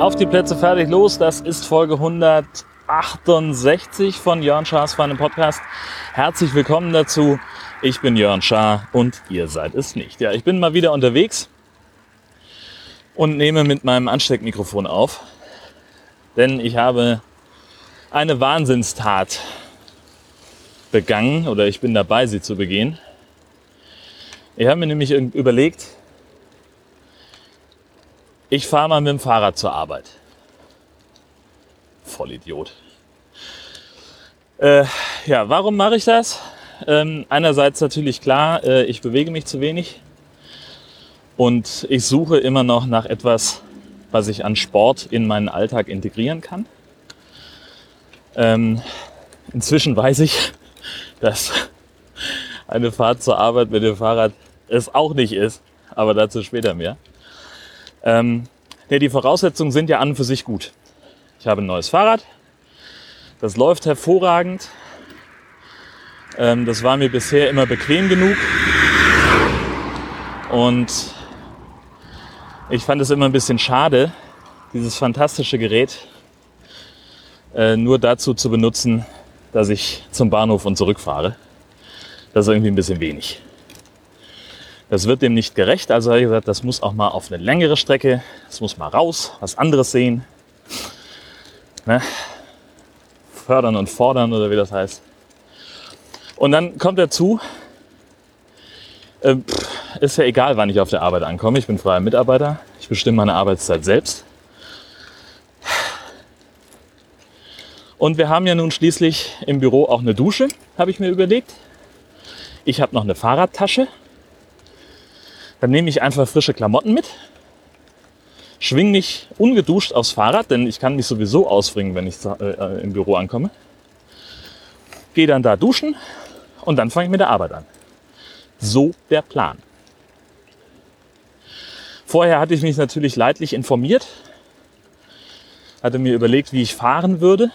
Auf die Plätze fertig los. Das ist Folge 168 von Jörn Schaas Feinem Podcast. Herzlich willkommen dazu. Ich bin Jörn Schaar und ihr seid es nicht. Ja, ich bin mal wieder unterwegs und nehme mit meinem Ansteckmikrofon auf, denn ich habe eine Wahnsinnstat begangen oder ich bin dabei, sie zu begehen. Ich habe mir nämlich überlegt, ich fahre mal mit dem Fahrrad zur Arbeit. Vollidiot. Äh, ja, warum mache ich das? Ähm, einerseits natürlich klar, äh, ich bewege mich zu wenig und ich suche immer noch nach etwas, was ich an Sport in meinen Alltag integrieren kann. Ähm, inzwischen weiß ich, dass eine Fahrt zur Arbeit mit dem Fahrrad es auch nicht ist, aber dazu später mehr. Ähm, nee, die Voraussetzungen sind ja an und für sich gut. Ich habe ein neues Fahrrad, das läuft hervorragend. Ähm, das war mir bisher immer bequem genug. Und ich fand es immer ein bisschen schade, dieses fantastische Gerät äh, nur dazu zu benutzen, dass ich zum Bahnhof und zurückfahre. Das ist irgendwie ein bisschen wenig. Das wird dem nicht gerecht. Also habe ich gesagt, das muss auch mal auf eine längere Strecke. Das muss mal raus, was anderes sehen. Ne? Fördern und fordern oder wie das heißt. Und dann kommt dazu, äh, ist ja egal, wann ich auf der Arbeit ankomme. Ich bin freier Mitarbeiter. Ich bestimme meine Arbeitszeit selbst. Und wir haben ja nun schließlich im Büro auch eine Dusche, habe ich mir überlegt. Ich habe noch eine Fahrradtasche. Dann nehme ich einfach frische Klamotten mit, schwing mich ungeduscht aufs Fahrrad, denn ich kann mich sowieso ausbringen, wenn ich äh, im Büro ankomme. Gehe dann da duschen und dann fange ich mit der Arbeit an. So der Plan. Vorher hatte ich mich natürlich leidlich informiert, hatte mir überlegt, wie ich fahren würde.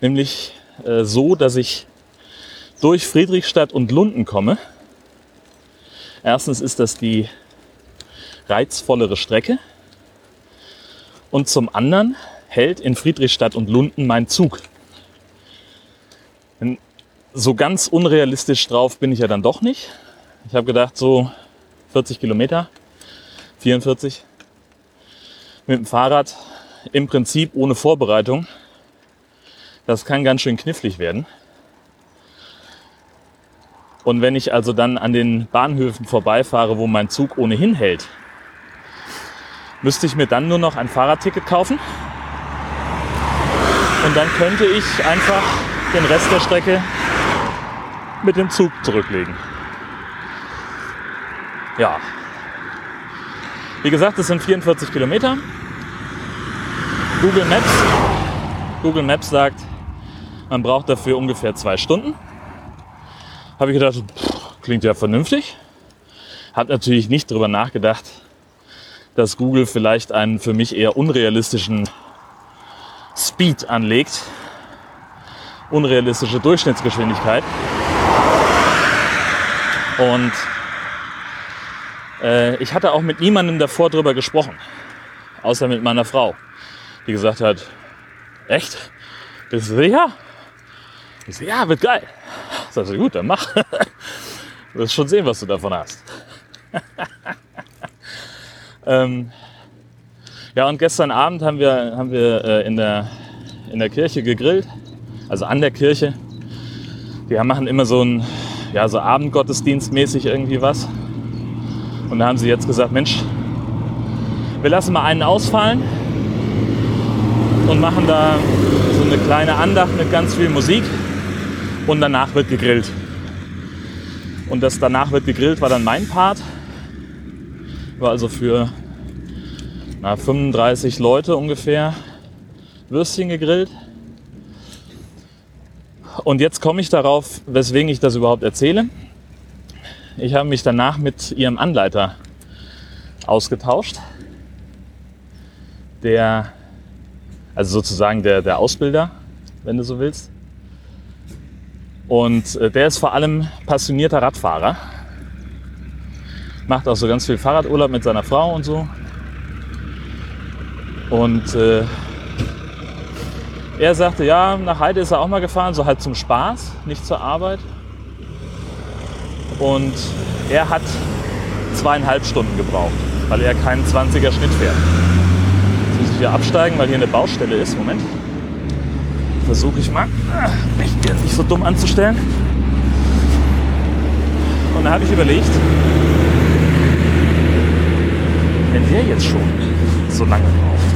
Nämlich äh, so, dass ich durch Friedrichstadt und Lunden komme Erstens ist das die reizvollere Strecke und zum anderen hält in Friedrichstadt und Lunden mein Zug. Denn so ganz unrealistisch drauf bin ich ja dann doch nicht. Ich habe gedacht, so 40 Kilometer, 44 mit dem Fahrrad im Prinzip ohne Vorbereitung. Das kann ganz schön knifflig werden. Und wenn ich also dann an den Bahnhöfen vorbeifahre, wo mein Zug ohnehin hält, müsste ich mir dann nur noch ein Fahrradticket kaufen. Und dann könnte ich einfach den Rest der Strecke mit dem Zug zurücklegen. Ja. Wie gesagt, es sind 44 Kilometer. Google Maps, Google Maps sagt, man braucht dafür ungefähr zwei Stunden habe ich gedacht, pff, klingt ja vernünftig. Habe natürlich nicht darüber nachgedacht, dass Google vielleicht einen für mich eher unrealistischen Speed anlegt. Unrealistische Durchschnittsgeschwindigkeit. Und äh, ich hatte auch mit niemandem davor darüber gesprochen. Außer mit meiner Frau, die gesagt hat, echt? Bist du sicher? Ich so, ja, wird geil. Sag so, gut, dann mach. Du wirst schon sehen, was du davon hast. ähm, ja, und gestern Abend haben wir, haben wir äh, in, der, in der Kirche gegrillt, also an der Kirche. Die machen immer so ein ja, so Abendgottesdienstmäßig irgendwie was. Und da haben sie jetzt gesagt, Mensch, wir lassen mal einen ausfallen und machen da so eine kleine Andacht mit ganz viel Musik und danach wird gegrillt. Und das danach wird gegrillt war dann mein Part. War also für na, 35 Leute ungefähr Würstchen gegrillt. Und jetzt komme ich darauf, weswegen ich das überhaupt erzähle. Ich habe mich danach mit ihrem Anleiter ausgetauscht, der, also sozusagen der, der Ausbilder, wenn du so willst, Und äh, der ist vor allem passionierter Radfahrer. Macht auch so ganz viel Fahrradurlaub mit seiner Frau und so. Und äh, er sagte, ja, nach Heide ist er auch mal gefahren, so halt zum Spaß, nicht zur Arbeit. Und er hat zweieinhalb Stunden gebraucht, weil er keinen 20er Schnitt fährt. Jetzt muss ich hier absteigen, weil hier eine Baustelle ist. Moment. Versuche ich mal, mich hier nicht so dumm anzustellen. Und da habe ich überlegt, wenn der jetzt schon so lange braucht,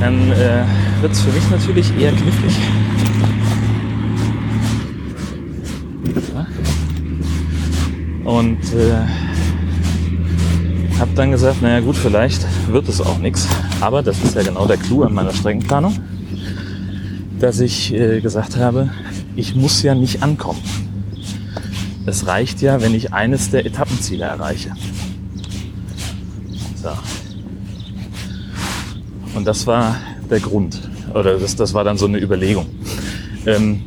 dann äh, wird es für mich natürlich eher knifflig. Und äh, habe dann gesagt, naja gut, vielleicht wird es auch nichts. Aber das ist ja genau der Clou an meiner Streckenplanung, dass ich äh, gesagt habe, ich muss ja nicht ankommen. Es reicht ja, wenn ich eines der Etappenziele erreiche. So. Und das war der Grund. Oder das, das war dann so eine Überlegung. Ähm,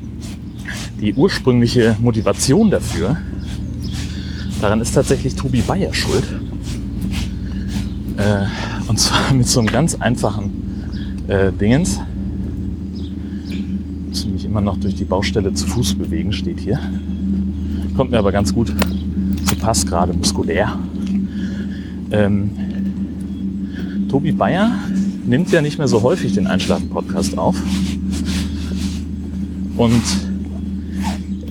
die ursprüngliche Motivation dafür, daran ist tatsächlich Tobi Bayer schuld. Äh, zwar mit so einem ganz einfachen äh, Dingens. Muss mich immer noch durch die Baustelle zu Fuß bewegen, steht hier. Kommt mir aber ganz gut zu Pass, gerade muskulär. Ähm, Tobi Bayer nimmt ja nicht mehr so häufig den Einschlafen-Podcast auf. Und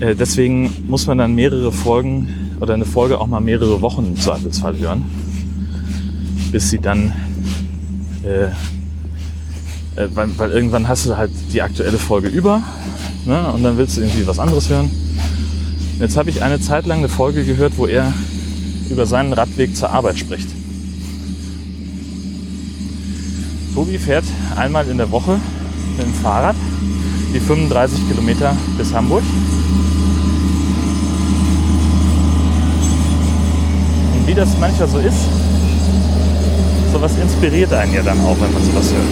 äh, deswegen muss man dann mehrere Folgen oder eine Folge auch mal mehrere Wochen im Zweifelsfall hören, bis sie dann, äh, äh, weil, weil, irgendwann hast du halt die aktuelle Folge über ne, und dann willst du irgendwie was anderes hören. Jetzt habe ich eine Zeit lang eine Folge gehört, wo er über seinen Radweg zur Arbeit spricht. Tobi fährt einmal in der Woche mit dem Fahrrad die 35 Kilometer bis Hamburg. Und wie das manchmal so ist, sowas inspiriert einen ja dann auch, wenn man sowas hört.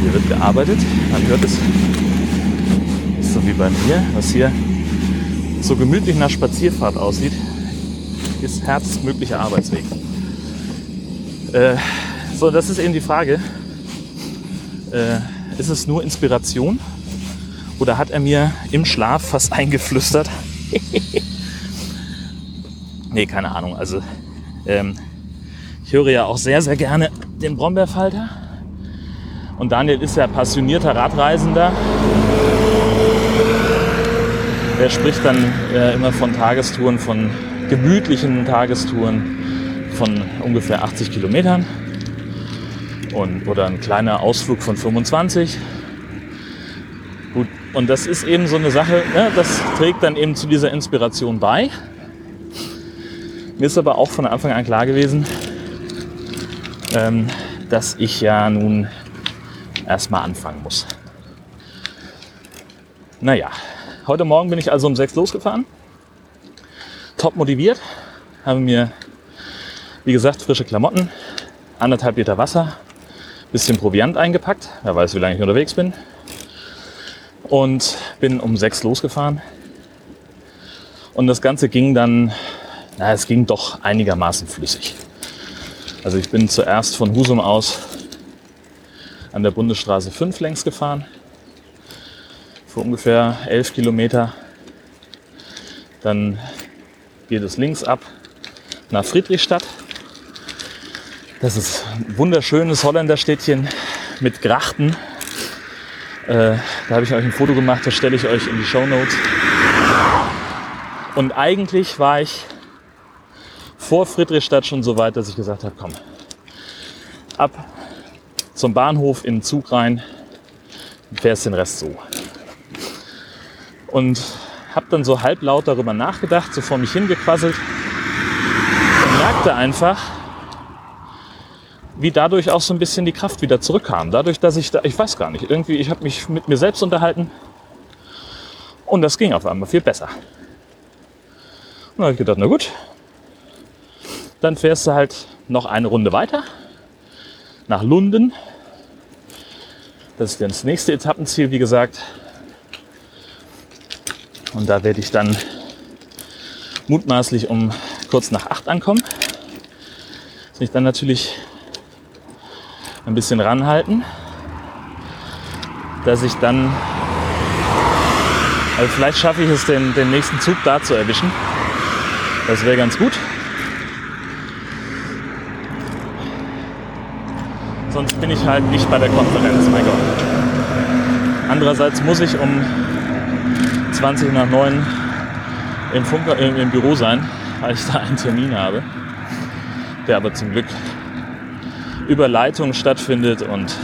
Hier wird gearbeitet, man hört es. Ist so wie bei mir, was hier so gemütlich nach Spazierfahrt aussieht, ist herzmöglicher Arbeitsweg. Äh, so, das ist eben die Frage. Äh, ist es nur Inspiration oder hat er mir im Schlaf fast eingeflüstert? nee, keine Ahnung. Also ähm, ich höre ja auch sehr, sehr gerne den Brombeerfalter. Und Daniel ist ja passionierter Radreisender. Er spricht dann äh, immer von Tagestouren, von gemütlichen Tagestouren von ungefähr 80 Kilometern und, oder ein kleiner Ausflug von 25. Und das ist eben so eine Sache, ne, das trägt dann eben zu dieser Inspiration bei. Mir ist aber auch von Anfang an klar gewesen, ähm, dass ich ja nun erstmal anfangen muss. Naja, Heute Morgen bin ich also um sechs losgefahren. Top motiviert. Habe mir, wie gesagt, frische Klamotten, anderthalb Liter Wasser, bisschen Proviant eingepackt. Wer weiß, wie lange ich unterwegs bin. Und bin um sechs losgefahren. Und das Ganze ging dann, na, es ging doch einigermaßen flüssig. Also ich bin zuerst von Husum aus an der Bundesstraße 5 längs gefahren für ungefähr 11 Kilometer. Dann geht es links ab nach Friedrichstadt. Das ist ein wunderschönes Holländerstädtchen mit Grachten. Äh, da habe ich euch ein Foto gemacht, das stelle ich euch in die Show Notes. Und eigentlich war ich vor Friedrichstadt schon so weit, dass ich gesagt habe, komm, ab zum Bahnhof in den Zug rein, fährst den Rest so und habe dann so halblaut darüber nachgedacht, so vor mich hingequasselt und merkte einfach, wie dadurch auch so ein bisschen die Kraft wieder zurückkam. Dadurch, dass ich da, ich weiß gar nicht, irgendwie, ich habe mich mit mir selbst unterhalten und das ging auf einmal viel besser. Und dann habe ich gedacht, na gut, dann fährst du halt noch eine Runde weiter nach Lunden. Das ist dann das nächste Etappenziel, wie gesagt. Und da werde ich dann mutmaßlich um kurz nach acht ankommen. Muss mich dann natürlich ein bisschen ranhalten, dass ich dann, also vielleicht schaffe ich es, den, den nächsten Zug da zu erwischen. Das wäre ganz gut. Sonst bin ich halt nicht bei der Konferenz, mein Gott. Andererseits muss ich um 20 nach 9 im, Funker, im, im Büro sein, weil ich da einen Termin habe, der aber zum Glück über Leitung stattfindet und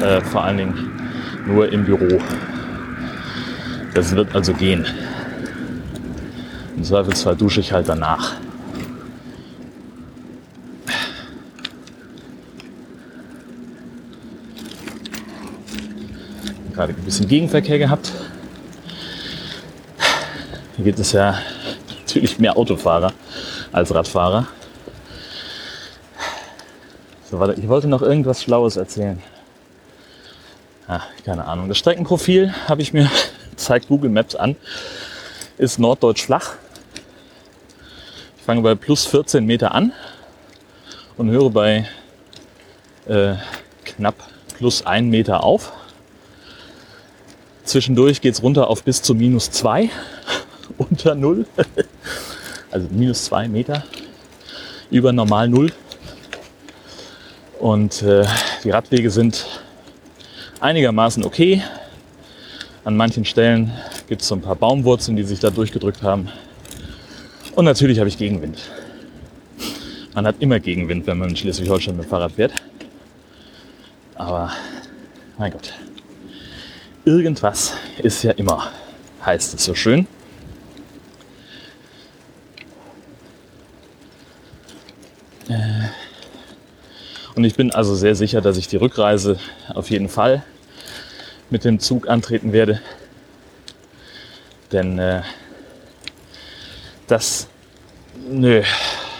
äh, vor allen Dingen nur im Büro. Das wird also gehen. Im Zweifelsfall dusche ich halt danach. Gerade ein bisschen Gegenverkehr gehabt. Hier gibt es ja natürlich mehr Autofahrer als Radfahrer. So, warte, ich wollte noch irgendwas Schlaues erzählen. Ah, keine Ahnung. Das Streckenprofil habe ich mir, zeigt Google Maps an, ist norddeutsch flach. Ich fange bei plus 14 Meter an und höre bei äh, knapp plus 1 Meter auf. Zwischendurch geht es runter auf bis zu minus 2 unter Null. also minus zwei Meter über normal Null. Und äh, die Radwege sind einigermaßen okay. An manchen Stellen gibt es so ein paar Baumwurzeln, die sich da durchgedrückt haben. Und natürlich habe ich Gegenwind. Man hat immer Gegenwind, wenn man in Schleswig-Holstein mit dem Fahrrad fährt. Aber mein Gott, irgendwas ist ja immer, heißt es so schön. Und ich bin also sehr sicher, dass ich die Rückreise auf jeden Fall mit dem Zug antreten werde. Denn äh, das,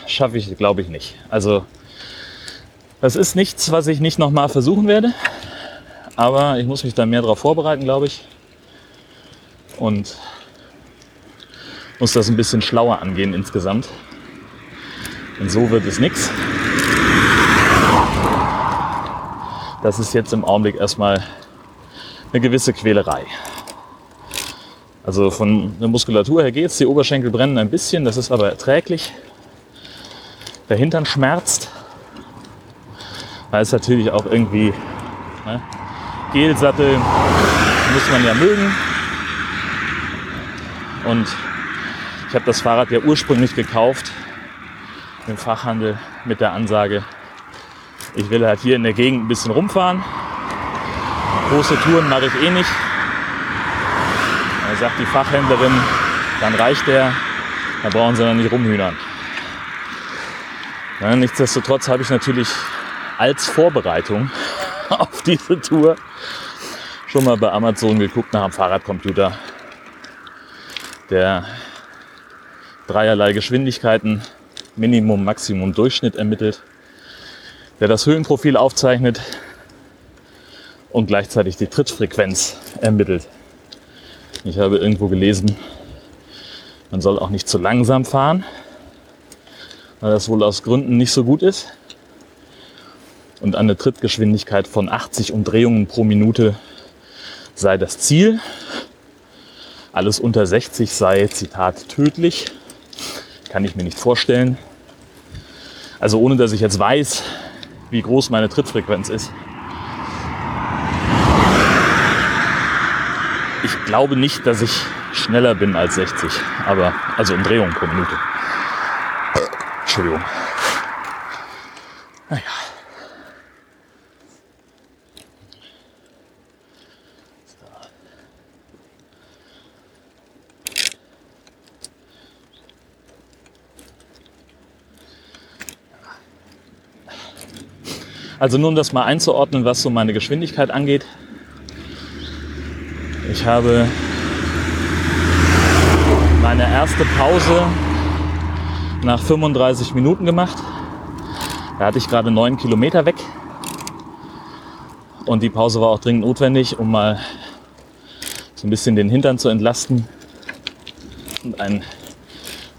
schaffe ich, glaube ich, nicht. Also, das ist nichts, was ich nicht nochmal versuchen werde. Aber ich muss mich da mehr darauf vorbereiten, glaube ich. Und muss das ein bisschen schlauer angehen insgesamt. Und so wird es nichts. Das ist jetzt im Augenblick erstmal eine gewisse Quälerei. Also von der Muskulatur her geht es, die Oberschenkel brennen ein bisschen, das ist aber erträglich. Der Hintern schmerzt, weil es natürlich auch irgendwie ne, Gelsattel muss man ja mögen. Und ich habe das Fahrrad ja ursprünglich gekauft, im Fachhandel mit der Ansage, ich will halt hier in der Gegend ein bisschen rumfahren. Große Touren mache ich eh nicht. Da sagt die Fachhändlerin, dann reicht der, da brauchen sie dann nicht rumhühnern. Ja, nichtsdestotrotz habe ich natürlich als Vorbereitung auf diese Tour schon mal bei Amazon geguckt nach einem Fahrradcomputer, der dreierlei Geschwindigkeiten Minimum, Maximum, Durchschnitt ermittelt, der das Höhenprofil aufzeichnet und gleichzeitig die Trittfrequenz ermittelt. Ich habe irgendwo gelesen, man soll auch nicht zu langsam fahren, weil das wohl aus Gründen nicht so gut ist. Und eine Trittgeschwindigkeit von 80 Umdrehungen pro Minute sei das Ziel. Alles unter 60 sei, Zitat, tödlich. Kann ich mir nicht vorstellen. Also ohne dass ich jetzt weiß, wie groß meine Trittfrequenz ist. Ich glaube nicht, dass ich schneller bin als 60, aber also Umdrehungen pro Minute. Entschuldigung. Naja. Also nur um das mal einzuordnen, was so meine Geschwindigkeit angeht. Ich habe meine erste Pause nach 35 Minuten gemacht. Da hatte ich gerade neun Kilometer weg. Und die Pause war auch dringend notwendig, um mal so ein bisschen den Hintern zu entlasten und ein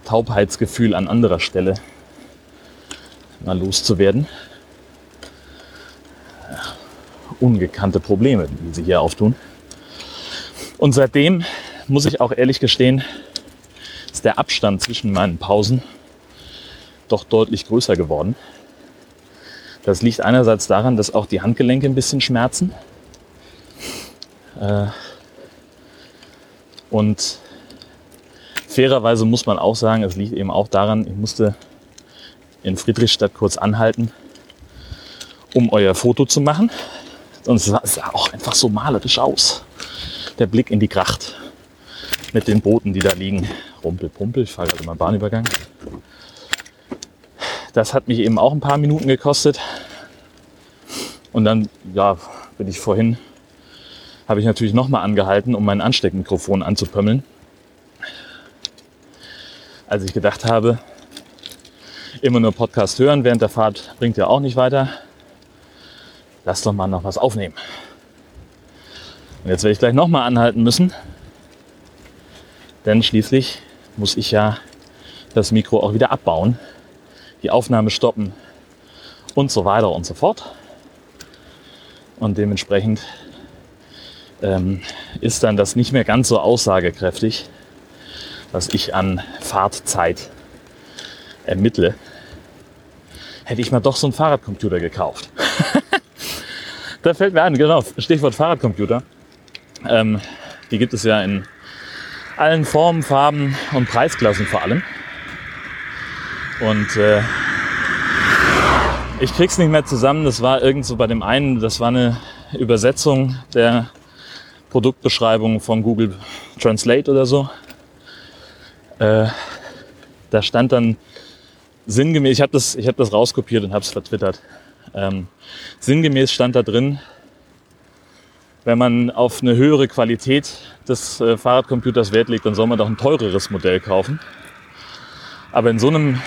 Taubheitsgefühl an anderer Stelle mal loszuwerden. Ungekannte Probleme, die sie hier auftun. Und seitdem muss ich auch ehrlich gestehen, ist der Abstand zwischen meinen Pausen doch deutlich größer geworden. Das liegt einerseits daran, dass auch die Handgelenke ein bisschen schmerzen. Äh, und fairerweise muss man auch sagen, es liegt eben auch daran, ich musste in Friedrichstadt kurz anhalten, um euer Foto zu machen. Und es sah, auch einfach so malerisch aus. Der Blick in die Gracht mit den Booten, die da liegen. Rumpel, pumpel, ich fahre gerade mal Bahnübergang. Das hat mich eben auch ein paar Minuten gekostet. Und dann, ja, bin ich vorhin, habe ich natürlich nochmal angehalten, um mein Ansteckmikrofon anzupömmeln. Als ich gedacht habe, immer nur Podcast hören während der Fahrt bringt ja auch nicht weiter. Lass doch mal noch was aufnehmen. Und jetzt werde ich gleich nochmal anhalten müssen, denn schließlich muss ich ja das Mikro auch wieder abbauen die Aufnahme stoppen und so weiter und so fort. Und dementsprechend ähm, ist dann das nicht mehr ganz so aussagekräftig, was ich an Fahrtzeit ermittle. Hätte ich mal doch so einen Fahrradcomputer gekauft. da fällt mir an, genau, Stichwort Fahrradcomputer. Ähm, die gibt es ja in allen Formen, Farben und Preisklassen vor allem. Und äh, ich krieg's nicht mehr zusammen. Das war irgend so bei dem einen, das war eine Übersetzung der Produktbeschreibung von Google Translate oder so. Äh, da stand dann sinngemäß, ich habe das, hab das rauskopiert und habe es vertwittert. Ähm, sinngemäß stand da drin, wenn man auf eine höhere Qualität des äh, Fahrradcomputers Wert legt, dann soll man doch ein teureres Modell kaufen. Aber in so einem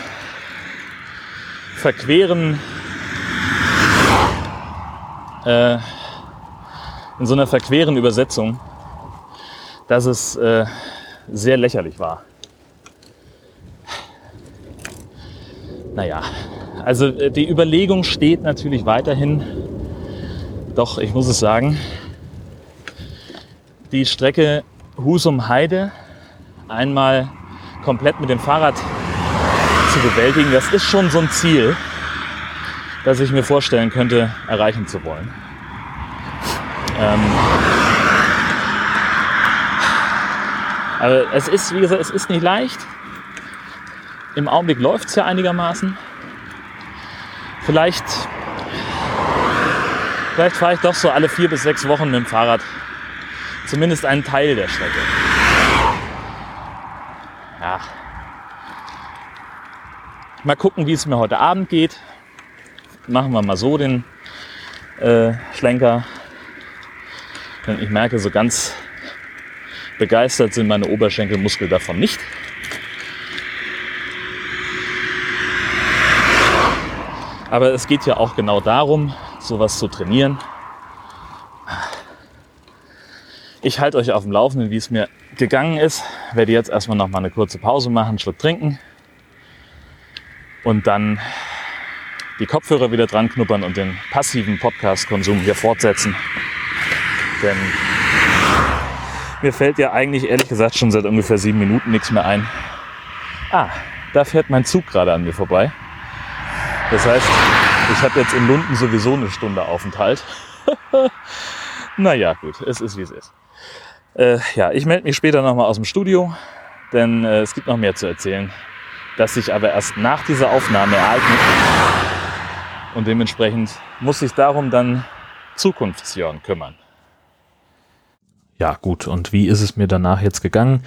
verqueren, äh, in so einer verqueren Übersetzung, dass es äh, sehr lächerlich war. Naja, also äh, die Überlegung steht natürlich weiterhin, doch ich muss es sagen, die Strecke Husum-Heide einmal komplett mit dem Fahrrad zu bewältigen, das ist schon so ein Ziel, das ich mir vorstellen könnte, erreichen zu wollen. Ähm aber es ist, wie gesagt, es ist nicht leicht. Im Augenblick läuft es ja einigermaßen. Vielleicht, vielleicht fahre ich doch so alle vier bis sechs Wochen mit dem Fahrrad zumindest einen Teil der Strecke. Ja, Mal gucken, wie es mir heute Abend geht. Machen wir mal so den äh, Schlenker. Denn ich merke, so ganz begeistert sind meine Oberschenkelmuskeln davon nicht. Aber es geht ja auch genau darum, sowas zu trainieren. Ich halte euch auf dem Laufenden, wie es mir gegangen ist. Werde jetzt erstmal noch mal eine kurze Pause machen, einen Schluck trinken und dann die Kopfhörer wieder dran knuppern und den passiven Podcast-Konsum hier fortsetzen. Denn mir fällt ja eigentlich ehrlich gesagt schon seit ungefähr sieben Minuten nichts mehr ein. Ah, da fährt mein Zug gerade an mir vorbei. Das heißt, ich habe jetzt in Lunden sowieso eine Stunde Aufenthalt. naja, gut, es ist wie es ist. Äh, ja, ich melde mich später nochmal aus dem Studio, denn äh, es gibt noch mehr zu erzählen das sich aber erst nach dieser Aufnahme ereignet. Und dementsprechend muss sich darum dann Zukunftsjörn kümmern. Ja, gut. Und wie ist es mir danach jetzt gegangen?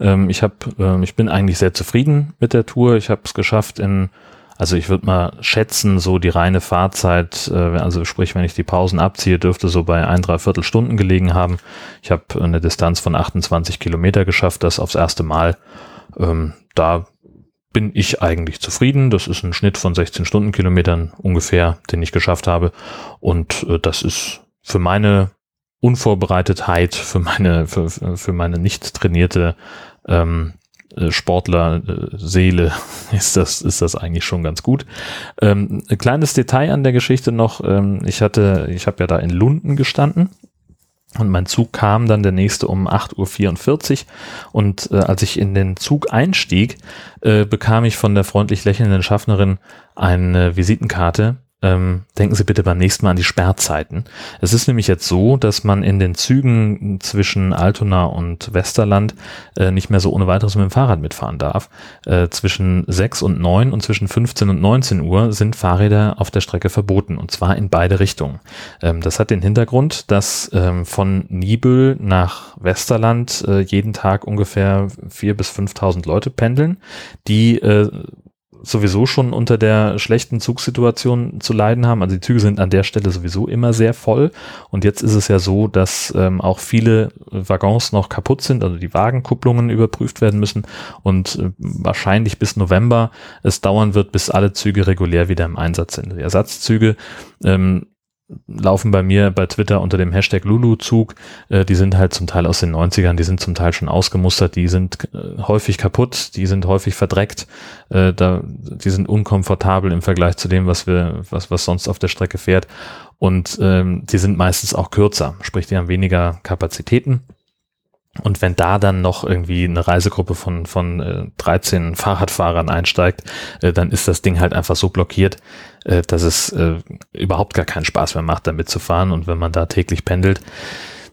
Ähm, ich hab, ähm, ich bin eigentlich sehr zufrieden mit der Tour. Ich habe es geschafft in, also ich würde mal schätzen, so die reine Fahrzeit, äh, also sprich, wenn ich die Pausen abziehe, dürfte so bei ein, dreiviertel Stunden gelegen haben. Ich habe eine Distanz von 28 Kilometer geschafft, das aufs erste Mal. Ähm, da bin ich eigentlich zufrieden. Das ist ein Schnitt von 16 Stundenkilometern ungefähr, den ich geschafft habe. Und äh, das ist für meine Unvorbereitetheit, für meine, für, für meine nicht trainierte ähm, äh, Sportler-Seele ist das, ist das eigentlich schon ganz gut. Ähm, ein kleines Detail an der Geschichte noch. Ähm, ich hatte, ich habe ja da in Lunden gestanden und mein Zug kam dann der nächste um 8.44 Uhr. Und äh, als ich in den Zug einstieg, äh, bekam ich von der freundlich lächelnden Schaffnerin eine Visitenkarte ähm, denken Sie bitte beim nächsten Mal an die Sperrzeiten. Es ist nämlich jetzt so, dass man in den Zügen zwischen Altona und Westerland äh, nicht mehr so ohne weiteres mit dem Fahrrad mitfahren darf. Äh, zwischen 6 und 9 und zwischen 15 und 19 Uhr sind Fahrräder auf der Strecke verboten und zwar in beide Richtungen. Ähm, das hat den Hintergrund, dass ähm, von Nibel nach Westerland äh, jeden Tag ungefähr 4.000 bis 5.000 Leute pendeln, die äh, sowieso schon unter der schlechten Zugsituation zu leiden haben. Also die Züge sind an der Stelle sowieso immer sehr voll. Und jetzt ist es ja so, dass ähm, auch viele Waggons noch kaputt sind, also die Wagenkupplungen überprüft werden müssen und äh, wahrscheinlich bis November es dauern wird, bis alle Züge regulär wieder im Einsatz sind. Die Ersatzzüge ähm, laufen bei mir bei Twitter unter dem Hashtag Lulu-Zug. Äh, die sind halt zum Teil aus den 90ern, die sind zum Teil schon ausgemustert, die sind äh, häufig kaputt, die sind häufig verdreckt, äh, da, die sind unkomfortabel im Vergleich zu dem, was wir, was, was sonst auf der Strecke fährt. Und ähm, die sind meistens auch kürzer, sprich, die haben weniger Kapazitäten. Und wenn da dann noch irgendwie eine Reisegruppe von, von äh, 13 Fahrradfahrern einsteigt, äh, dann ist das Ding halt einfach so blockiert, äh, dass es äh, überhaupt gar keinen Spaß mehr macht, damit zu fahren. Und wenn man da täglich pendelt,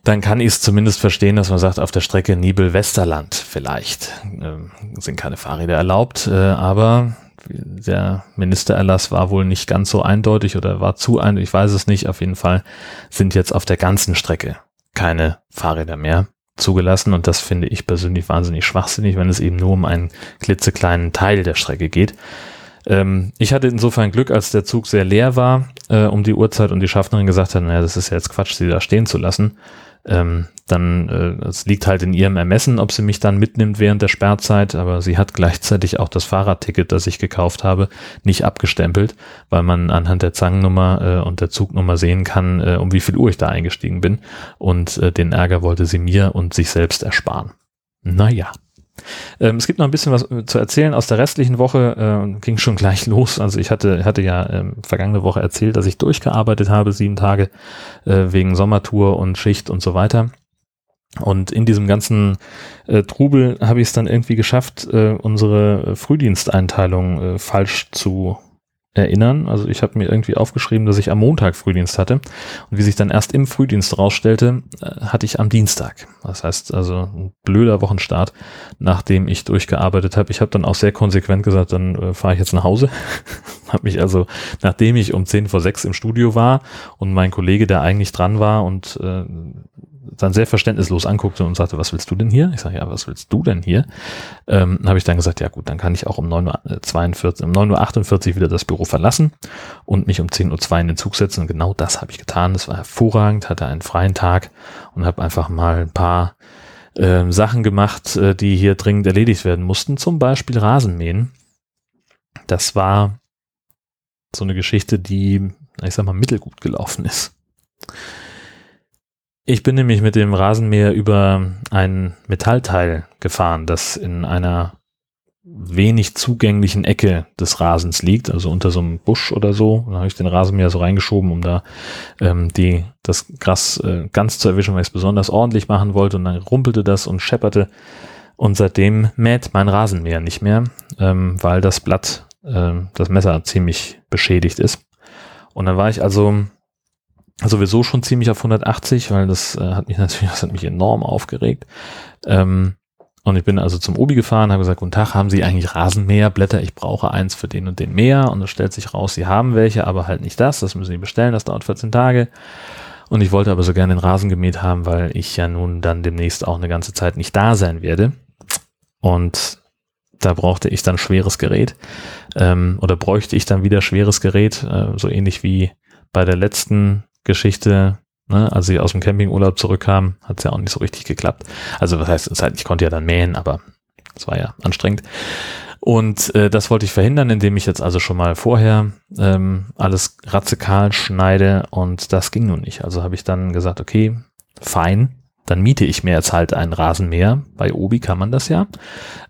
dann kann ich es zumindest verstehen, dass man sagt, auf der Strecke Nibel-Westerland vielleicht äh, sind keine Fahrräder erlaubt, äh, aber der Ministererlass war wohl nicht ganz so eindeutig oder war zu eindeutig, ich weiß es nicht. Auf jeden Fall sind jetzt auf der ganzen Strecke keine Fahrräder mehr zugelassen und das finde ich persönlich wahnsinnig schwachsinnig, wenn es eben nur um einen klitzekleinen Teil der Strecke geht. Ähm, ich hatte insofern Glück, als der Zug sehr leer war äh, um die Uhrzeit und die Schaffnerin gesagt hat, naja, das ist ja jetzt Quatsch, sie da stehen zu lassen ähm, dann äh, es liegt halt in ihrem Ermessen, ob sie mich dann mitnimmt während der Sperrzeit, aber sie hat gleichzeitig auch das Fahrradticket, das ich gekauft habe, nicht abgestempelt, weil man anhand der Zangennummer äh, und der Zugnummer sehen kann, äh, um wie viel Uhr ich da eingestiegen bin und äh, den Ärger wollte sie mir und sich selbst ersparen. Naja. Ähm, es gibt noch ein bisschen was äh, zu erzählen aus der restlichen Woche. Äh, ging schon gleich los. Also ich hatte, hatte ja ähm, vergangene Woche erzählt, dass ich durchgearbeitet habe, sieben Tage äh, wegen Sommertour und Schicht und so weiter. Und in diesem ganzen äh, Trubel habe ich es dann irgendwie geschafft, äh, unsere Frühdiensteinteilung äh, falsch zu erinnern. Also ich habe mir irgendwie aufgeschrieben, dass ich am Montag Frühdienst hatte. Und wie sich dann erst im Frühdienst rausstellte, äh, hatte ich am Dienstag. Das heißt also ein blöder Wochenstart, nachdem ich durchgearbeitet habe. Ich habe dann auch sehr konsequent gesagt, dann äh, fahre ich jetzt nach Hause. habe mich also, nachdem ich um 10 vor 6 im Studio war und mein Kollege, der eigentlich dran war und äh, dann sehr verständnislos anguckte und sagte, was willst du denn hier? Ich sage, ja, was willst du denn hier? Ähm, habe ich dann gesagt, ja gut, dann kann ich auch um 9.42 Uhr, um 9.48 Uhr wieder das Büro verlassen und mich um 10.02 Uhr in den Zug setzen. Und genau das habe ich getan. Das war hervorragend, hatte einen freien Tag und habe einfach mal ein paar äh, Sachen gemacht, äh, die hier dringend erledigt werden mussten. Zum Beispiel Rasenmähen. Das war so eine Geschichte, die, ich sag mal, mittelgut gelaufen ist. Ich bin nämlich mit dem Rasenmäher über ein Metallteil gefahren, das in einer wenig zugänglichen Ecke des Rasens liegt, also unter so einem Busch oder so. Dann habe ich den Rasenmäher so reingeschoben, um da ähm, die, das Gras äh, ganz zu erwischen, weil ich es besonders ordentlich machen wollte. Und dann rumpelte das und schepperte. Und seitdem mäht mein Rasenmäher nicht mehr, ähm, weil das Blatt, äh, das Messer ziemlich beschädigt ist. Und dann war ich also sowieso schon ziemlich auf 180, weil das äh, hat mich natürlich, das hat mich enorm aufgeregt. Ähm, und ich bin also zum Obi gefahren, habe gesagt, guten Tag, haben Sie eigentlich Rasenmäherblätter? Ich brauche eins für den und den Mäher. Und es stellt sich raus, Sie haben welche, aber halt nicht das. Das müssen Sie bestellen, das dauert 14 Tage. Und ich wollte aber so gerne den Rasen gemäht haben, weil ich ja nun dann demnächst auch eine ganze Zeit nicht da sein werde. Und da brauchte ich dann schweres Gerät. Ähm, oder bräuchte ich dann wieder schweres Gerät, äh, so ähnlich wie bei der letzten Geschichte, ne, als ich aus dem Campingurlaub zurückkam, hat es ja auch nicht so richtig geklappt. Also was heißt, halt, ich konnte ja dann mähen, aber es war ja anstrengend. Und äh, das wollte ich verhindern, indem ich jetzt also schon mal vorher ähm, alles ratzekal schneide und das ging nun nicht. Also habe ich dann gesagt, okay, fein, dann miete ich mir jetzt halt einen Rasenmäher. Bei Obi kann man das ja.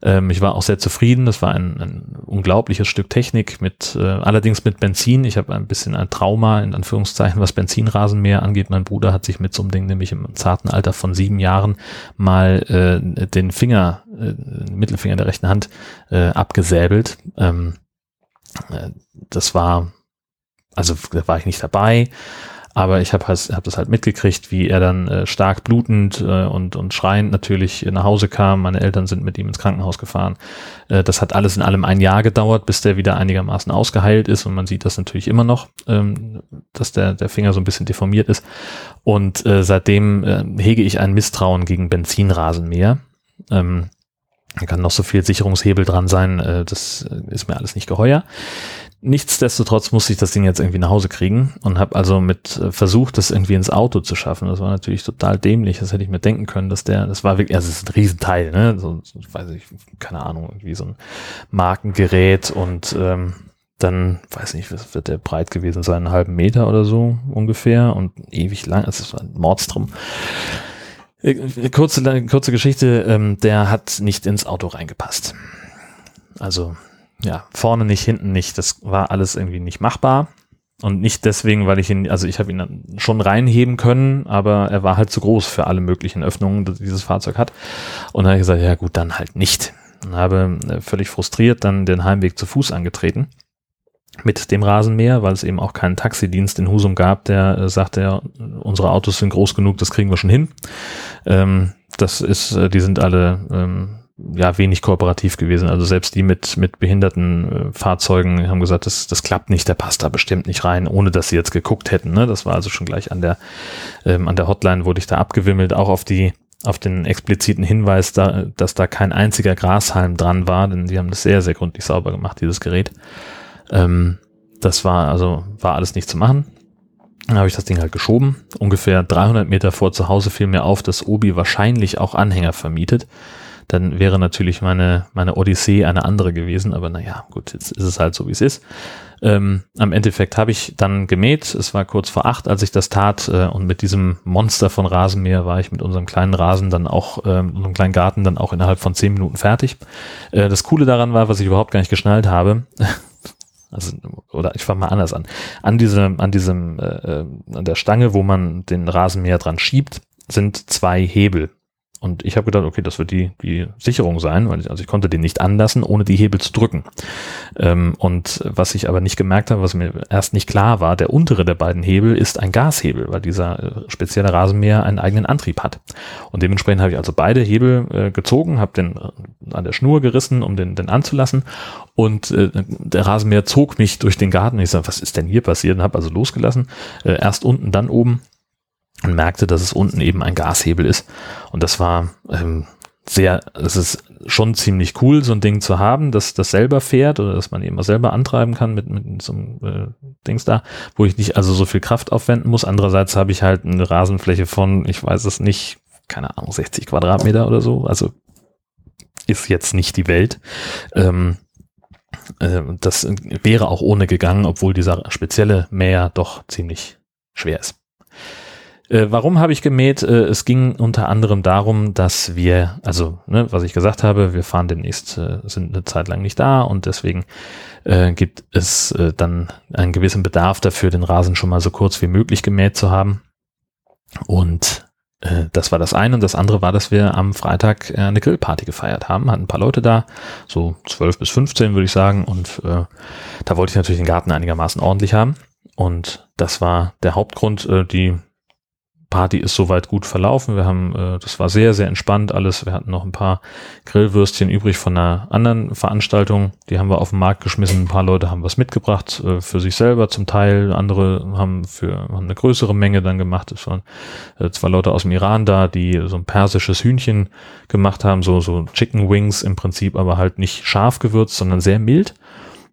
Ähm, ich war auch sehr zufrieden. Das war ein, ein unglaubliches Stück Technik mit, äh, allerdings mit Benzin. Ich habe ein bisschen ein Trauma, in Anführungszeichen, was Benzinrasenmäher angeht. Mein Bruder hat sich mit so einem Ding nämlich im zarten Alter von sieben Jahren mal äh, den Finger, äh, Mittelfinger der rechten Hand äh, abgesäbelt. Ähm, äh, das war, also da war ich nicht dabei. Aber ich habe hab das halt mitgekriegt, wie er dann äh, stark blutend äh, und, und schreiend natürlich nach Hause kam. Meine Eltern sind mit ihm ins Krankenhaus gefahren. Äh, das hat alles in allem ein Jahr gedauert, bis der wieder einigermaßen ausgeheilt ist. Und man sieht das natürlich immer noch, ähm, dass der, der Finger so ein bisschen deformiert ist. Und äh, seitdem äh, hege ich ein Misstrauen gegen Benzinrasenmäher. Ähm, da kann noch so viel Sicherungshebel dran sein, äh, das äh, ist mir alles nicht geheuer. Nichtsdestotrotz musste ich das Ding jetzt irgendwie nach Hause kriegen und habe also mit äh, versucht, das irgendwie ins Auto zu schaffen. Das war natürlich total dämlich. Das hätte ich mir denken können, dass der, das war wirklich, also es ist ein Riesenteil, ne? So, weiß ich, keine Ahnung, irgendwie so ein Markengerät und ähm, dann, weiß nicht, was wird der breit gewesen sein, einen halben Meter oder so ungefähr und ewig lang. Es ist ein Mordstrom. Äh, kurze, kurze Geschichte, ähm, der hat nicht ins Auto reingepasst. Also ja, vorne nicht, hinten nicht. Das war alles irgendwie nicht machbar. Und nicht deswegen, weil ich ihn, also ich habe ihn schon reinheben können, aber er war halt zu groß für alle möglichen Öffnungen, die dieses Fahrzeug hat. Und dann habe ich gesagt, ja gut, dann halt nicht. Und habe äh, völlig frustriert dann den Heimweg zu Fuß angetreten mit dem Rasenmäher, weil es eben auch keinen Taxidienst in Husum gab, der äh, sagte, ja, unsere Autos sind groß genug, das kriegen wir schon hin. Ähm, das ist, äh, die sind alle ähm, ja wenig kooperativ gewesen. Also selbst die mit mit behinderten äh, Fahrzeugen haben gesagt, das das klappt nicht, der passt da bestimmt nicht rein, ohne dass sie jetzt geguckt hätten. Ne? Das war also schon gleich an der ähm, an der Hotline wurde ich da abgewimmelt, auch auf die auf den expliziten Hinweis, da, dass da kein einziger Grashalm dran war, denn die haben das sehr sehr gründlich sauber gemacht, dieses Gerät. Ähm, das war also war alles nicht zu machen. Dann habe ich das Ding halt geschoben. Ungefähr 300 Meter vor zu Hause fiel mir auf, dass Obi wahrscheinlich auch Anhänger vermietet dann wäre natürlich meine, meine Odyssee eine andere gewesen. Aber naja, gut, jetzt ist es halt so, wie es ist. Ähm, am Endeffekt habe ich dann gemäht. Es war kurz vor acht, als ich das tat. Äh, und mit diesem Monster von Rasenmäher war ich mit unserem kleinen Rasen dann auch, äh, unserem kleinen Garten dann auch innerhalb von zehn Minuten fertig. Äh, das Coole daran war, was ich überhaupt gar nicht geschnallt habe. also oder ich fange mal anders an. An diesem, an diesem, äh, äh, an der Stange, wo man den Rasenmäher dran schiebt, sind zwei Hebel. Und ich habe gedacht, okay, das wird die, die Sicherung sein, weil ich, also ich konnte den nicht anlassen, ohne die Hebel zu drücken. Ähm, und was ich aber nicht gemerkt habe, was mir erst nicht klar war, der untere der beiden Hebel ist ein Gashebel, weil dieser äh, spezielle Rasenmäher einen eigenen Antrieb hat. Und dementsprechend habe ich also beide Hebel äh, gezogen, habe den äh, an der Schnur gerissen, um den, den anzulassen. Und äh, der Rasenmäher zog mich durch den Garten. Ich sage, was ist denn hier passiert? Und habe also losgelassen. Äh, erst unten, dann oben und merkte, dass es unten eben ein Gashebel ist. Und das war ähm, sehr, es ist schon ziemlich cool, so ein Ding zu haben, dass das selber fährt oder dass man eben auch selber antreiben kann mit, mit so einem äh, Dings da, wo ich nicht also so viel Kraft aufwenden muss. Andererseits habe ich halt eine Rasenfläche von, ich weiß es nicht, keine Ahnung, 60 Quadratmeter oder so. Also ist jetzt nicht die Welt. Ähm, äh, das wäre auch ohne gegangen, obwohl dieser spezielle Mäher doch ziemlich schwer ist. Äh, warum habe ich gemäht? Äh, es ging unter anderem darum, dass wir, also ne, was ich gesagt habe, wir fahren demnächst, äh, sind eine Zeit lang nicht da und deswegen äh, gibt es äh, dann einen gewissen Bedarf dafür, den Rasen schon mal so kurz wie möglich gemäht zu haben. Und äh, das war das eine und das andere war, dass wir am Freitag äh, eine Grillparty gefeiert haben, hatten ein paar Leute da, so zwölf bis 15 würde ich sagen und äh, da wollte ich natürlich den Garten einigermaßen ordentlich haben. Und das war der Hauptgrund. Äh, die Party ist soweit gut verlaufen. Wir haben, äh, das war sehr, sehr entspannt alles. Wir hatten noch ein paar Grillwürstchen übrig von einer anderen Veranstaltung. Die haben wir auf den Markt geschmissen. Ein paar Leute haben was mitgebracht äh, für sich selber zum Teil. Andere haben für haben eine größere Menge dann gemacht. Es waren äh, zwei Leute aus dem Iran da, die so ein persisches Hühnchen gemacht haben, so, so Chicken Wings im Prinzip, aber halt nicht scharf gewürzt, sondern sehr mild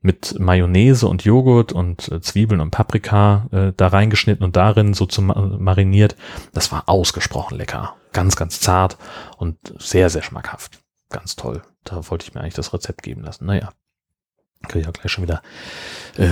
mit Mayonnaise und Joghurt und äh, Zwiebeln und Paprika äh, da reingeschnitten und darin so zu mariniert. Das war ausgesprochen lecker. Ganz, ganz zart und sehr, sehr schmackhaft. Ganz toll. Da wollte ich mir eigentlich das Rezept geben lassen. Naja, kriege ich auch gleich schon wieder, äh,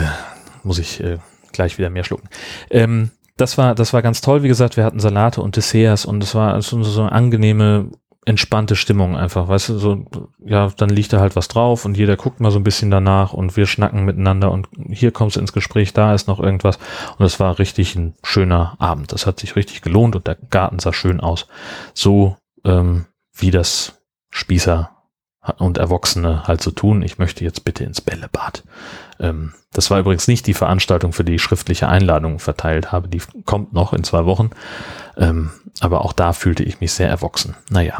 muss ich äh, gleich wieder mehr schlucken. Ähm, das war, das war ganz toll. Wie gesagt, wir hatten Salate und Desserts und es war so eine angenehme, entspannte Stimmung einfach. Weißt du, so, ja, dann liegt da halt was drauf und jeder guckt mal so ein bisschen danach und wir schnacken miteinander und hier kommst du ins Gespräch, da ist noch irgendwas. Und es war richtig ein schöner Abend. Das hat sich richtig gelohnt und der Garten sah schön aus. So, ähm, wie das Spießer und Erwachsene halt so tun. Ich möchte jetzt bitte ins Bällebad. Ähm, das war übrigens nicht die Veranstaltung, für die ich schriftliche Einladungen verteilt habe. Die kommt noch in zwei Wochen. Ähm, aber auch da fühlte ich mich sehr erwachsen. Naja.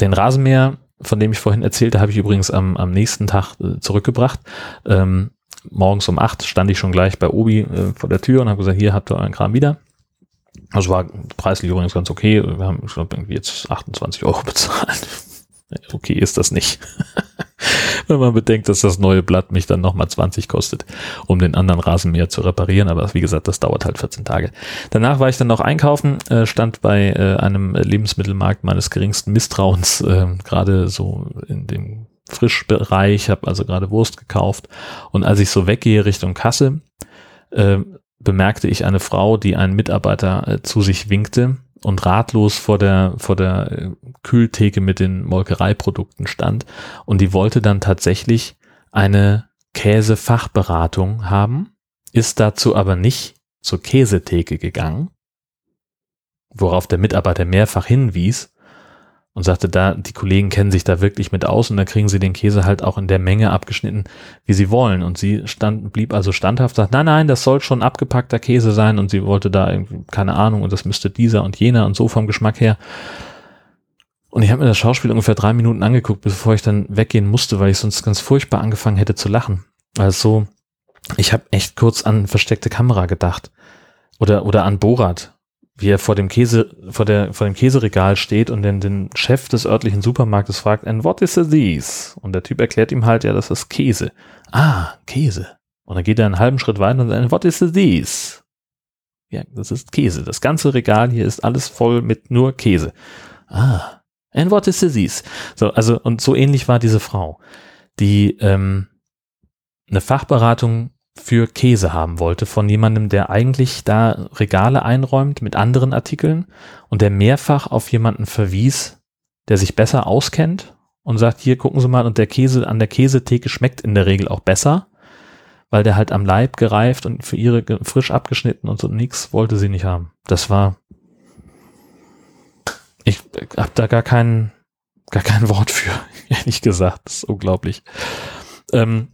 Den Rasenmäher, von dem ich vorhin erzählte, habe ich übrigens am, am nächsten Tag äh, zurückgebracht. Ähm, morgens um acht stand ich schon gleich bei Obi äh, vor der Tür und habe gesagt, hier habt ihr euren Kram wieder. Also war preislich übrigens ganz okay. Wir haben, ich glaube, irgendwie jetzt 28 Euro bezahlt okay ist das nicht. Wenn man bedenkt, dass das neue Blatt mich dann nochmal 20 kostet, um den anderen Rasenmäher zu reparieren. Aber wie gesagt, das dauert halt 14 Tage. Danach war ich dann noch einkaufen, äh, stand bei äh, einem Lebensmittelmarkt meines geringsten Misstrauens, äh, gerade so in dem Frischbereich, habe also gerade Wurst gekauft. Und als ich so weggehe Richtung Kasse, bemerkte ich eine Frau, die einen Mitarbeiter zu sich winkte und ratlos vor der, vor der äh, Kühltheke mit den Molkereiprodukten stand. Und die wollte dann tatsächlich eine Käsefachberatung haben, ist dazu aber nicht zur Käsetheke gegangen, worauf der Mitarbeiter mehrfach hinwies und sagte, da, die Kollegen kennen sich da wirklich mit aus und dann kriegen sie den Käse halt auch in der Menge abgeschnitten, wie sie wollen. Und sie stand, blieb also standhaft, sagt, nein, nein, das soll schon abgepackter Käse sein und sie wollte da keine Ahnung, und das müsste dieser und jener und so vom Geschmack her. Und ich habe mir das Schauspiel ungefähr drei Minuten angeguckt, bevor ich dann weggehen musste, weil ich sonst ganz furchtbar angefangen hätte zu lachen. Also, ich habe echt kurz an versteckte Kamera gedacht. Oder, oder an Borat, wie er vor dem Käse, vor der, vor dem Käseregal steht und den, den Chef des örtlichen Supermarktes fragt, and what is this? Und der Typ erklärt ihm halt, ja, das ist Käse. Ah, Käse. Und dann geht er einen halben Schritt weiter und sagt, what is this? Ja, das ist Käse. Das ganze Regal hier ist alles voll mit nur Käse. Ah, and what is this? So, also, und so ähnlich war diese Frau, die ähm, eine Fachberatung für Käse haben wollte von jemandem, der eigentlich da Regale einräumt mit anderen Artikeln und der mehrfach auf jemanden verwies, der sich besser auskennt und sagt, hier gucken Sie mal und der Käse an der Käsetheke schmeckt in der Regel auch besser, weil der halt am Leib gereift und für ihre frisch abgeschnitten und so nix wollte sie nicht haben. Das war ich hab da gar kein gar kein Wort für, ehrlich gesagt, das ist unglaublich. Ähm,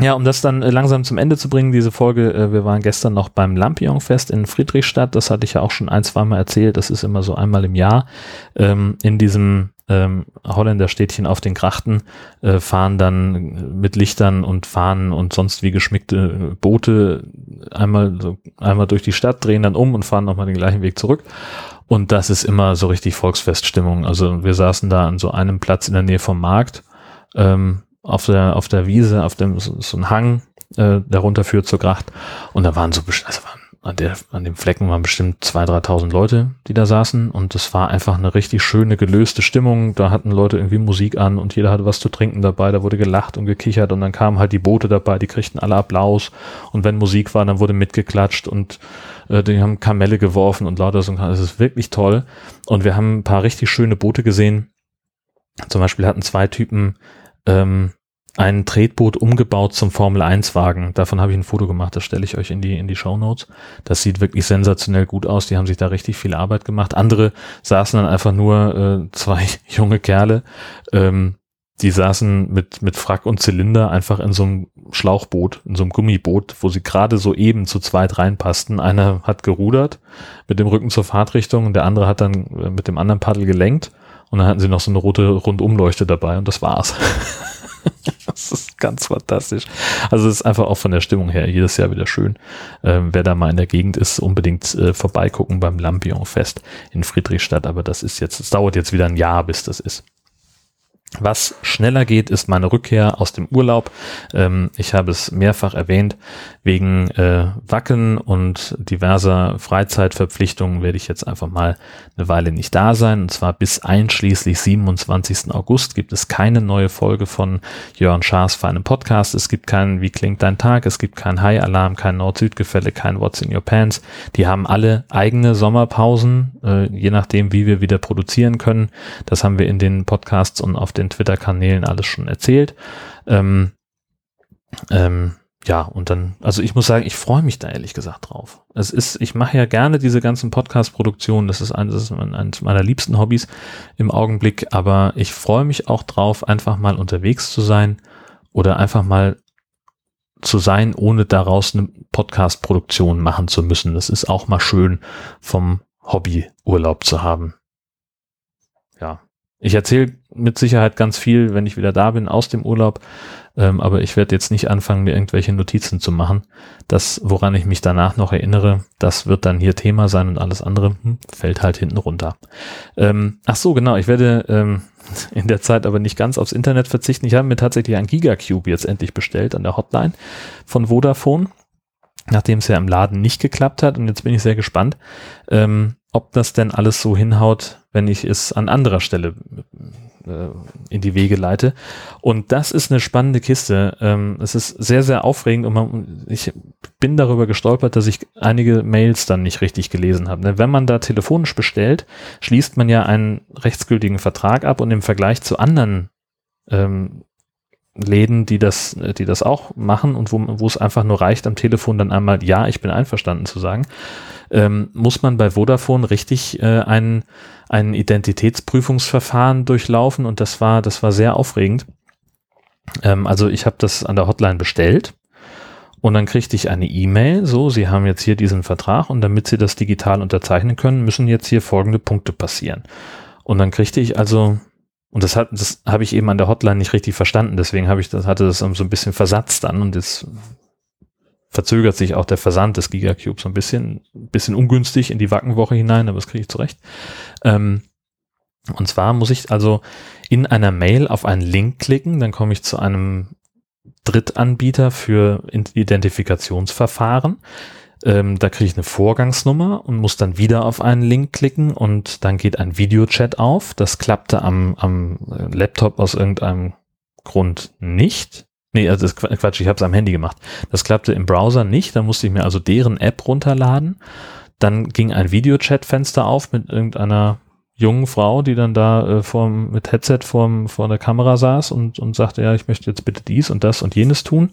ja, um das dann äh, langsam zum Ende zu bringen, diese Folge, äh, wir waren gestern noch beim Lampion-Fest in Friedrichstadt, das hatte ich ja auch schon ein, zwei Mal erzählt, das ist immer so einmal im Jahr. Ähm, in diesem ähm, Holländerstädtchen auf den Krachten äh, fahren dann mit Lichtern und Fahnen und sonst wie geschmickte Boote einmal, so, einmal durch die Stadt, drehen dann um und fahren nochmal den gleichen Weg zurück. Und das ist immer so richtig Volksfeststimmung. Also wir saßen da an so einem Platz in der Nähe vom Markt. Ähm, auf der, auf der Wiese, auf dem, so, so ein Hang, äh, der runterführt zur Gracht. Und da waren so, also waren, an, der, an dem Flecken waren bestimmt zwei, dreitausend Leute, die da saßen. Und das war einfach eine richtig schöne, gelöste Stimmung. Da hatten Leute irgendwie Musik an und jeder hatte was zu trinken dabei. Da wurde gelacht und gekichert und dann kamen halt die Boote dabei, die kriegten alle Applaus. Und wenn Musik war, dann wurde mitgeklatscht und äh, die haben Kamelle geworfen und lauter so. Das ist wirklich toll. Und wir haben ein paar richtig schöne Boote gesehen. Zum Beispiel hatten zwei Typen ähm, ein Tretboot umgebaut zum Formel-1-Wagen. Davon habe ich ein Foto gemacht, das stelle ich euch in die, in die Show Notes. Das sieht wirklich sensationell gut aus. Die haben sich da richtig viel Arbeit gemacht. Andere saßen dann einfach nur äh, zwei junge Kerle, ähm, die saßen mit, mit Frack und Zylinder einfach in so einem Schlauchboot, in so einem Gummiboot, wo sie gerade so eben zu zweit reinpassten. Einer hat gerudert mit dem Rücken zur Fahrtrichtung und der andere hat dann äh, mit dem anderen Paddel gelenkt und dann hatten sie noch so eine rote Rundumleuchte dabei und das war's. das ist ganz fantastisch. Also es ist einfach auch von der Stimmung her jedes Jahr wieder schön. Ähm, wer da mal in der Gegend ist, unbedingt äh, vorbeigucken beim Lampion Fest in Friedrichstadt. Aber das ist jetzt, es dauert jetzt wieder ein Jahr, bis das ist. Was schneller geht, ist meine Rückkehr aus dem Urlaub. Ähm, ich habe es mehrfach erwähnt, wegen äh, Wacken und diverser Freizeitverpflichtungen werde ich jetzt einfach mal eine Weile nicht da sein. Und zwar bis einschließlich 27. August gibt es keine neue Folge von Jörn Schaas für einen Podcast. Es gibt keinen Wie klingt dein Tag? Es gibt keinen High-Alarm, kein Nord-Süd-Gefälle, kein What's in your pants. Die haben alle eigene Sommerpausen, äh, je nachdem, wie wir wieder produzieren können. Das haben wir in den Podcasts und auf den Twitter-Kanälen alles schon erzählt. Ähm, ähm, ja, und dann, also ich muss sagen, ich freue mich da ehrlich gesagt drauf. Es ist, ich mache ja gerne diese ganzen Podcast-Produktionen, das ist eines, das ist eines meiner liebsten Hobbys im Augenblick, aber ich freue mich auch drauf, einfach mal unterwegs zu sein oder einfach mal zu sein, ohne daraus eine Podcast-Produktion machen zu müssen. Das ist auch mal schön vom Hobby Urlaub zu haben. Ja, ich erzähle mit Sicherheit ganz viel, wenn ich wieder da bin, aus dem Urlaub. Ähm, aber ich werde jetzt nicht anfangen, mir irgendwelche Notizen zu machen. Das, woran ich mich danach noch erinnere, das wird dann hier Thema sein und alles andere hm, fällt halt hinten runter. Ähm, ach so, genau. Ich werde ähm, in der Zeit aber nicht ganz aufs Internet verzichten. Ich habe mir tatsächlich ein Gigacube jetzt endlich bestellt an der Hotline von Vodafone nachdem es ja im Laden nicht geklappt hat. Und jetzt bin ich sehr gespannt, ähm, ob das denn alles so hinhaut, wenn ich es an anderer Stelle äh, in die Wege leite. Und das ist eine spannende Kiste. Ähm, es ist sehr, sehr aufregend und man, ich bin darüber gestolpert, dass ich einige Mails dann nicht richtig gelesen habe. Ne, wenn man da telefonisch bestellt, schließt man ja einen rechtsgültigen Vertrag ab und im Vergleich zu anderen ähm, Läden, die das, die das auch machen und wo, wo es einfach nur reicht, am Telefon dann einmal Ja, ich bin einverstanden zu sagen, ähm, muss man bei Vodafone richtig äh, ein, ein Identitätsprüfungsverfahren durchlaufen und das war, das war sehr aufregend. Ähm, also ich habe das an der Hotline bestellt und dann kriegte ich eine E-Mail, so, Sie haben jetzt hier diesen Vertrag und damit Sie das digital unterzeichnen können, müssen jetzt hier folgende Punkte passieren. Und dann kriegte ich also und das hat, das habe ich eben an der Hotline nicht richtig verstanden. Deswegen habe ich das, hatte das so ein bisschen Versatz dann und jetzt verzögert sich auch der Versand des Gigacube so ein bisschen, bisschen ungünstig in die Wackenwoche hinein, aber das kriege ich zurecht. Ähm, und zwar muss ich also in einer Mail auf einen Link klicken, dann komme ich zu einem Drittanbieter für Identifikationsverfahren. Ähm, da kriege ich eine Vorgangsnummer und muss dann wieder auf einen Link klicken und dann geht ein Videochat auf. Das klappte am, am Laptop aus irgendeinem Grund nicht. Nee, also das Quatsch, ich habe es am Handy gemacht. Das klappte im Browser nicht, da musste ich mir also deren App runterladen. Dann ging ein Videochat-Fenster auf mit irgendeiner jungen Frau, die dann da äh, vorm, mit Headset vorm, vor der Kamera saß und, und sagte, ja, ich möchte jetzt bitte dies und das und jenes tun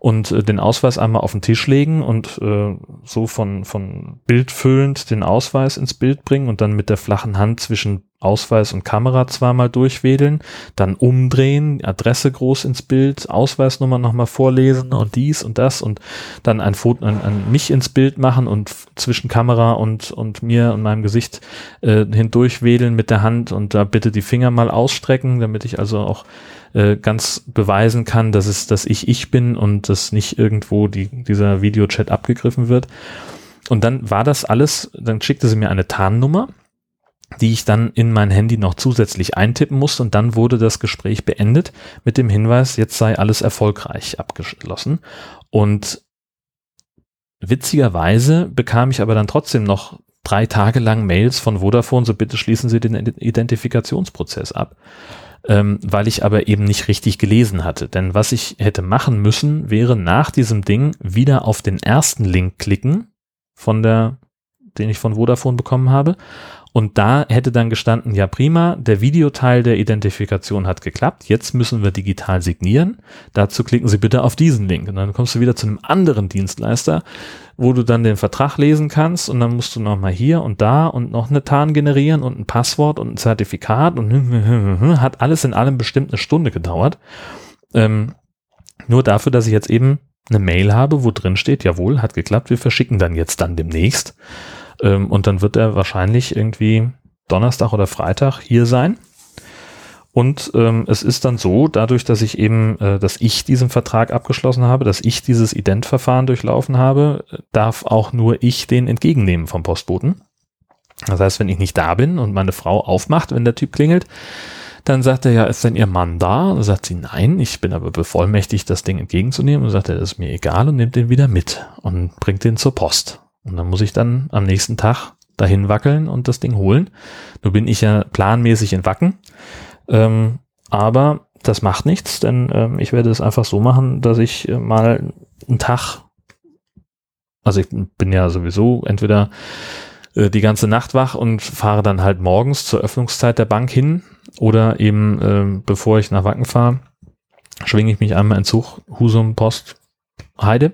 und äh, den Ausweis einmal auf den Tisch legen und äh, so von, von Bild füllend den Ausweis ins Bild bringen und dann mit der flachen Hand zwischen Ausweis und Kamera zweimal durchwedeln, dann umdrehen, Adresse groß ins Bild, Ausweisnummer nochmal vorlesen und dies und das und dann ein Foto an, an mich ins Bild machen und zwischen Kamera und, und mir und meinem Gesicht äh, hindurchwedeln mit der Hand und da bitte die Finger mal ausstrecken, damit ich also auch äh, ganz beweisen kann, dass es, dass ich ich bin und dass nicht irgendwo die, dieser Videochat abgegriffen wird. Und dann war das alles, dann schickte sie mir eine Tarnnummer, die ich dann in mein Handy noch zusätzlich eintippen musste und dann wurde das Gespräch beendet mit dem Hinweis, jetzt sei alles erfolgreich abgeschlossen. Und witzigerweise bekam ich aber dann trotzdem noch drei Tage lang Mails von Vodafone, so bitte schließen Sie den Identifikationsprozess ab ähm, weil ich aber eben nicht richtig gelesen hatte. Denn was ich hätte machen müssen, wäre nach diesem Ding wieder auf den ersten Link klicken von der, den ich von Vodafone bekommen habe und da hätte dann gestanden, ja prima, der Videoteil der Identifikation hat geklappt, jetzt müssen wir digital signieren. Dazu klicken Sie bitte auf diesen Link. Und dann kommst du wieder zu einem anderen Dienstleister, wo du dann den Vertrag lesen kannst und dann musst du nochmal hier und da und noch eine Tarn generieren und ein Passwort und ein Zertifikat und hat alles in allem bestimmt eine Stunde gedauert. Ähm, nur dafür, dass ich jetzt eben eine Mail habe, wo drin steht, jawohl, hat geklappt, wir verschicken dann jetzt dann demnächst. Ähm, und dann wird er wahrscheinlich irgendwie Donnerstag oder Freitag hier sein. Und ähm, es ist dann so, dadurch, dass ich eben, äh, dass ich diesen Vertrag abgeschlossen habe, dass ich dieses Identverfahren durchlaufen habe, darf auch nur ich den entgegennehmen vom Postboten. Das heißt, wenn ich nicht da bin und meine Frau aufmacht, wenn der Typ klingelt, Dann sagt er, ja, ist denn Ihr Mann da? Und sagt sie, nein, ich bin aber bevollmächtigt, das Ding entgegenzunehmen. Und sagt er, das ist mir egal und nimmt den wieder mit und bringt den zur Post. Und dann muss ich dann am nächsten Tag dahin wackeln und das Ding holen. Nun bin ich ja planmäßig in Wacken. Ähm, aber das macht nichts, denn ähm, ich werde es einfach so machen, dass ich äh, mal einen Tag, also ich bin ja sowieso entweder äh, die ganze Nacht wach und fahre dann halt morgens zur Öffnungszeit der Bank hin oder eben äh, bevor ich nach Wacken fahre, schwinge ich mich einmal in Zug, Husum, Post, Heide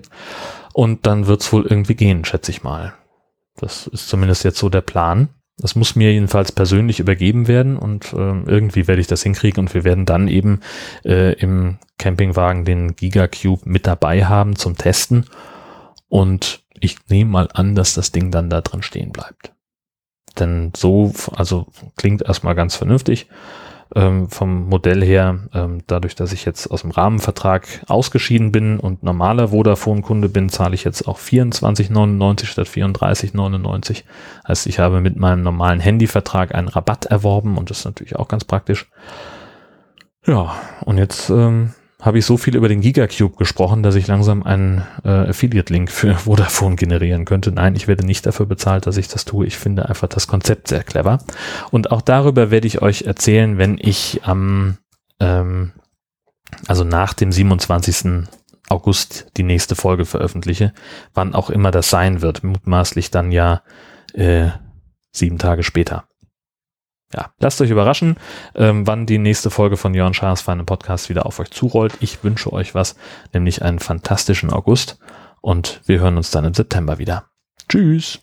und dann wird's wohl irgendwie gehen, schätze ich mal. Das ist zumindest jetzt so der Plan. Das muss mir jedenfalls persönlich übergeben werden und äh, irgendwie werde ich das hinkriegen und wir werden dann eben äh, im Campingwagen den Gigacube mit dabei haben zum Testen und ich nehme mal an, dass das Ding dann da drin stehen bleibt. Denn so, also klingt erstmal ganz vernünftig ähm, vom Modell her, ähm, dadurch, dass ich jetzt aus dem Rahmenvertrag ausgeschieden bin und normaler Vodafone-Kunde bin, zahle ich jetzt auch 24,99 statt 34,99. Heißt, ich habe mit meinem normalen Handyvertrag einen Rabatt erworben und das ist natürlich auch ganz praktisch. Ja, und jetzt ähm, habe ich so viel über den Gigacube gesprochen, dass ich langsam einen äh, Affiliate-Link für Vodafone generieren könnte. Nein, ich werde nicht dafür bezahlt, dass ich das tue. Ich finde einfach das Konzept sehr clever. Und auch darüber werde ich euch erzählen, wenn ich am, ähm, also nach dem 27. August die nächste Folge veröffentliche, wann auch immer das sein wird. Mutmaßlich dann ja äh, sieben Tage später ja, lasst euch überraschen, ähm, wann die nächste Folge von Jörn Schaas Feinen Podcast wieder auf euch zurollt. Ich wünsche euch was, nämlich einen fantastischen August und wir hören uns dann im September wieder. Tschüss.